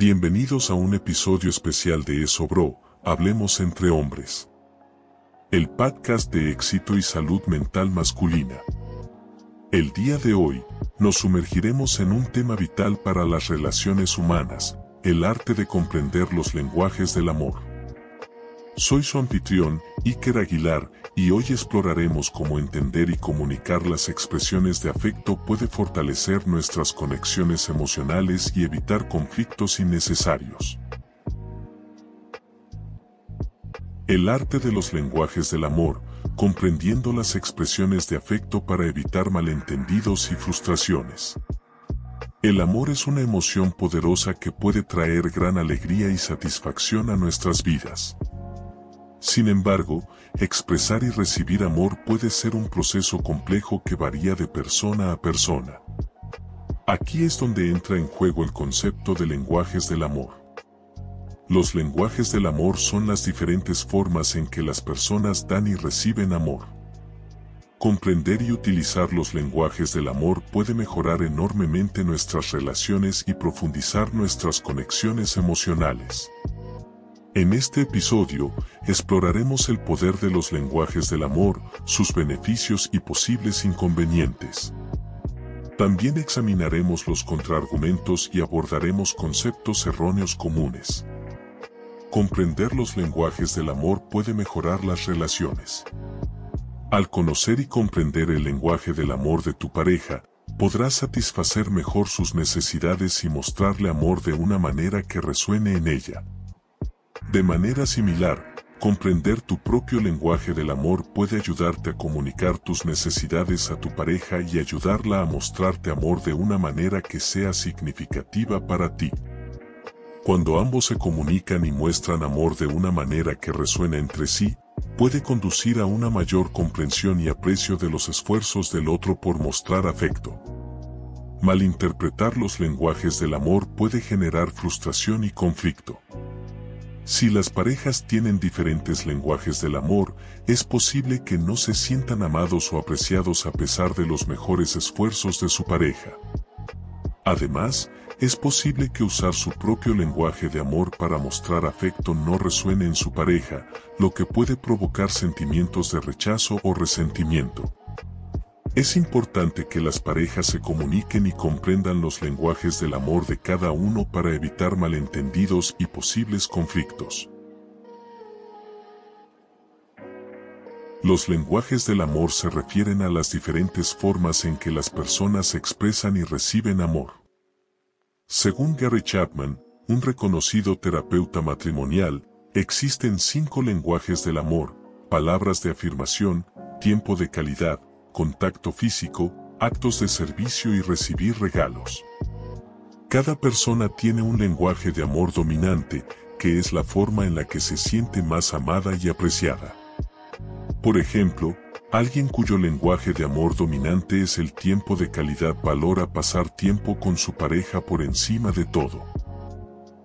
Bienvenidos a un episodio especial de Eso Bro, Hablemos entre hombres. El podcast de éxito y salud mental masculina. El día de hoy, nos sumergiremos en un tema vital para las relaciones humanas, el arte de comprender los lenguajes del amor. Soy su anfitrión, Iker Aguilar, y hoy exploraremos cómo entender y comunicar las expresiones de afecto puede fortalecer nuestras conexiones emocionales y evitar conflictos innecesarios. El arte de los lenguajes del amor, comprendiendo las expresiones de afecto para evitar malentendidos y frustraciones. El amor es una emoción poderosa que puede traer gran alegría y satisfacción a nuestras vidas. Sin embargo, expresar y recibir amor puede ser un proceso complejo que varía de persona a persona. Aquí es donde entra en juego el concepto de lenguajes del amor. Los lenguajes del amor son las diferentes formas en que las personas dan y reciben amor. Comprender y utilizar los lenguajes del amor puede mejorar enormemente nuestras relaciones y profundizar nuestras conexiones emocionales. En este episodio, exploraremos el poder de los lenguajes del amor, sus beneficios y posibles inconvenientes. También examinaremos los contraargumentos y abordaremos conceptos erróneos comunes. Comprender los lenguajes del amor puede mejorar las relaciones. Al conocer y comprender el lenguaje del amor de tu pareja, podrás satisfacer mejor sus necesidades y mostrarle amor de una manera que resuene en ella. De manera similar, comprender tu propio lenguaje del amor puede ayudarte a comunicar tus necesidades a tu pareja y ayudarla a mostrarte amor de una manera que sea significativa para ti. Cuando ambos se comunican y muestran amor de una manera que resuena entre sí, puede conducir a una mayor comprensión y aprecio de los esfuerzos del otro por mostrar afecto. Malinterpretar los lenguajes del amor puede generar frustración y conflicto. Si las parejas tienen diferentes lenguajes del amor, es posible que no se sientan amados o apreciados a pesar de los mejores esfuerzos de su pareja. Además, es posible que usar su propio lenguaje de amor para mostrar afecto no resuene en su pareja, lo que puede provocar sentimientos de rechazo o resentimiento. Es importante que las parejas se comuniquen y comprendan los lenguajes del amor de cada uno para evitar malentendidos y posibles conflictos. Los lenguajes del amor se refieren a las diferentes formas en que las personas expresan y reciben amor. Según Gary Chapman, un reconocido terapeuta matrimonial, existen cinco lenguajes del amor, palabras de afirmación, tiempo de calidad, contacto físico, actos de servicio y recibir regalos. Cada persona tiene un lenguaje de amor dominante, que es la forma en la que se siente más amada y apreciada. Por ejemplo, alguien cuyo lenguaje de amor dominante es el tiempo de calidad valora pasar tiempo con su pareja por encima de todo.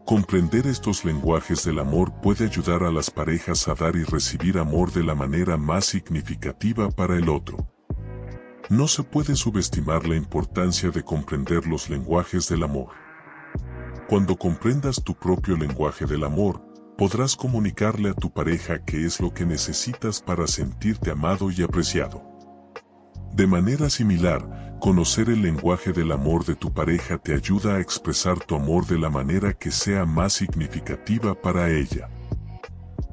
Comprender estos lenguajes del amor puede ayudar a las parejas a dar y recibir amor de la manera más significativa para el otro. No se puede subestimar la importancia de comprender los lenguajes del amor. Cuando comprendas tu propio lenguaje del amor, podrás comunicarle a tu pareja qué es lo que necesitas para sentirte amado y apreciado. De manera similar, conocer el lenguaje del amor de tu pareja te ayuda a expresar tu amor de la manera que sea más significativa para ella.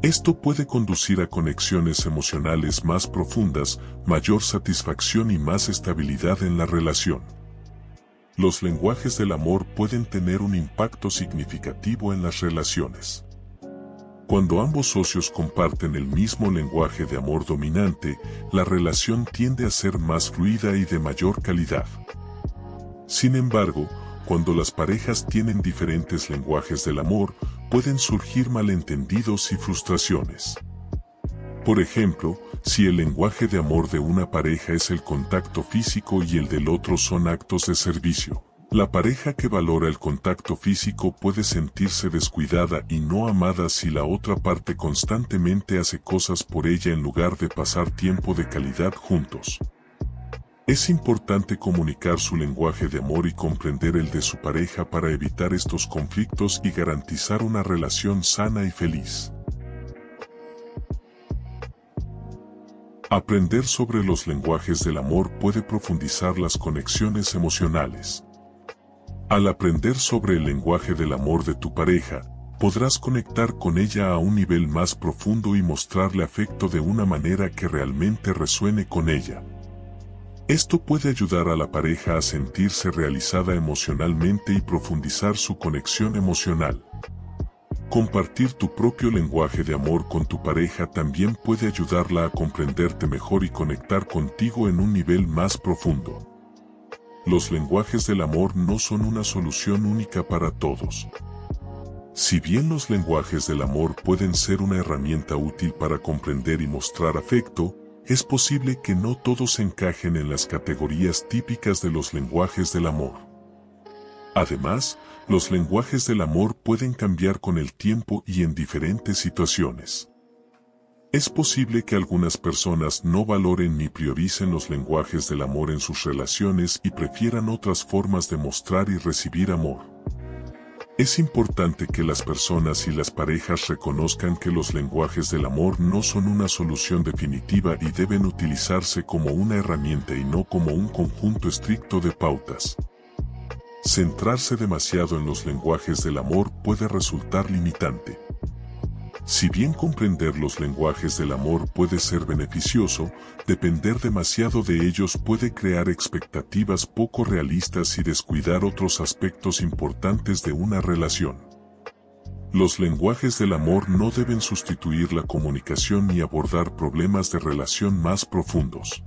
Esto puede conducir a conexiones emocionales más profundas, mayor satisfacción y más estabilidad en la relación. Los lenguajes del amor pueden tener un impacto significativo en las relaciones. Cuando ambos socios comparten el mismo lenguaje de amor dominante, la relación tiende a ser más fluida y de mayor calidad. Sin embargo, cuando las parejas tienen diferentes lenguajes del amor, pueden surgir malentendidos y frustraciones. Por ejemplo, si el lenguaje de amor de una pareja es el contacto físico y el del otro son actos de servicio, la pareja que valora el contacto físico puede sentirse descuidada y no amada si la otra parte constantemente hace cosas por ella en lugar de pasar tiempo de calidad juntos. Es importante comunicar su lenguaje de amor y comprender el de su pareja para evitar estos conflictos y garantizar una relación sana y feliz. Aprender sobre los lenguajes del amor puede profundizar las conexiones emocionales. Al aprender sobre el lenguaje del amor de tu pareja, podrás conectar con ella a un nivel más profundo y mostrarle afecto de una manera que realmente resuene con ella. Esto puede ayudar a la pareja a sentirse realizada emocionalmente y profundizar su conexión emocional. Compartir tu propio lenguaje de amor con tu pareja también puede ayudarla a comprenderte mejor y conectar contigo en un nivel más profundo. Los lenguajes del amor no son una solución única para todos. Si bien los lenguajes del amor pueden ser una herramienta útil para comprender y mostrar afecto, es posible que no todos encajen en las categorías típicas de los lenguajes del amor. Además, los lenguajes del amor pueden cambiar con el tiempo y en diferentes situaciones. Es posible que algunas personas no valoren ni prioricen los lenguajes del amor en sus relaciones y prefieran otras formas de mostrar y recibir amor. Es importante que las personas y las parejas reconozcan que los lenguajes del amor no son una solución definitiva y deben utilizarse como una herramienta y no como un conjunto estricto de pautas. Centrarse demasiado en los lenguajes del amor puede resultar limitante. Si bien comprender los lenguajes del amor puede ser beneficioso, depender demasiado de ellos puede crear expectativas poco realistas y descuidar otros aspectos importantes de una relación. Los lenguajes del amor no deben sustituir la comunicación ni abordar problemas de relación más profundos.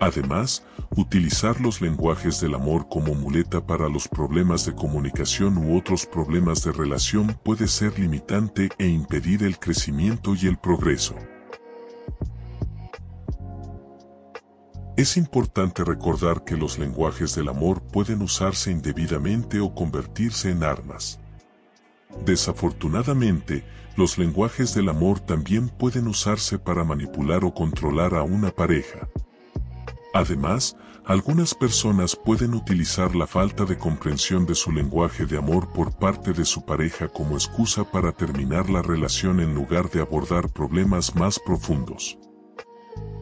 Además, utilizar los lenguajes del amor como muleta para los problemas de comunicación u otros problemas de relación puede ser limitante e impedir el crecimiento y el progreso. Es importante recordar que los lenguajes del amor pueden usarse indebidamente o convertirse en armas. Desafortunadamente, los lenguajes del amor también pueden usarse para manipular o controlar a una pareja. Además, algunas personas pueden utilizar la falta de comprensión de su lenguaje de amor por parte de su pareja como excusa para terminar la relación en lugar de abordar problemas más profundos.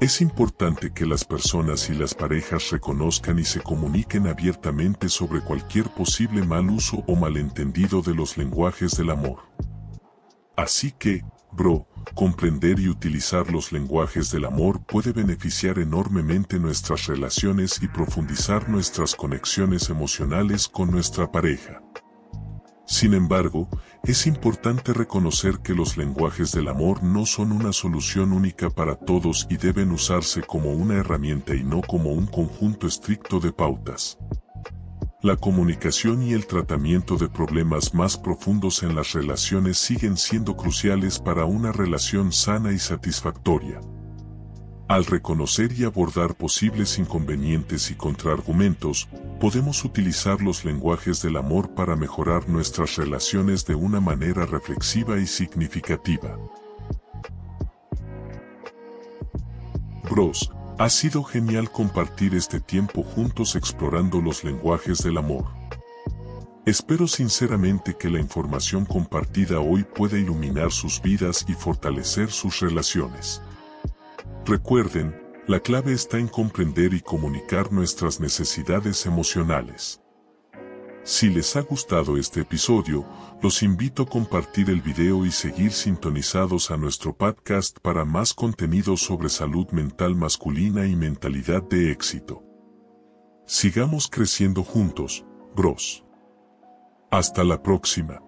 Es importante que las personas y las parejas reconozcan y se comuniquen abiertamente sobre cualquier posible mal uso o malentendido de los lenguajes del amor. Así que, bro, comprender y utilizar los lenguajes del amor puede beneficiar enormemente nuestras relaciones y profundizar nuestras conexiones emocionales con nuestra pareja. Sin embargo, es importante reconocer que los lenguajes del amor no son una solución única para todos y deben usarse como una herramienta y no como un conjunto estricto de pautas. La comunicación y el tratamiento de problemas más profundos en las relaciones siguen siendo cruciales para una relación sana y satisfactoria. Al reconocer y abordar posibles inconvenientes y contraargumentos, podemos utilizar los lenguajes del amor para mejorar nuestras relaciones de una manera reflexiva y significativa. Bros, ha sido genial compartir este tiempo juntos explorando los lenguajes del amor. Espero sinceramente que la información compartida hoy pueda iluminar sus vidas y fortalecer sus relaciones. Recuerden, la clave está en comprender y comunicar nuestras necesidades emocionales. Si les ha gustado este episodio, los invito a compartir el video y seguir sintonizados a nuestro podcast para más contenido sobre salud mental masculina y mentalidad de éxito. Sigamos creciendo juntos, bros. Hasta la próxima.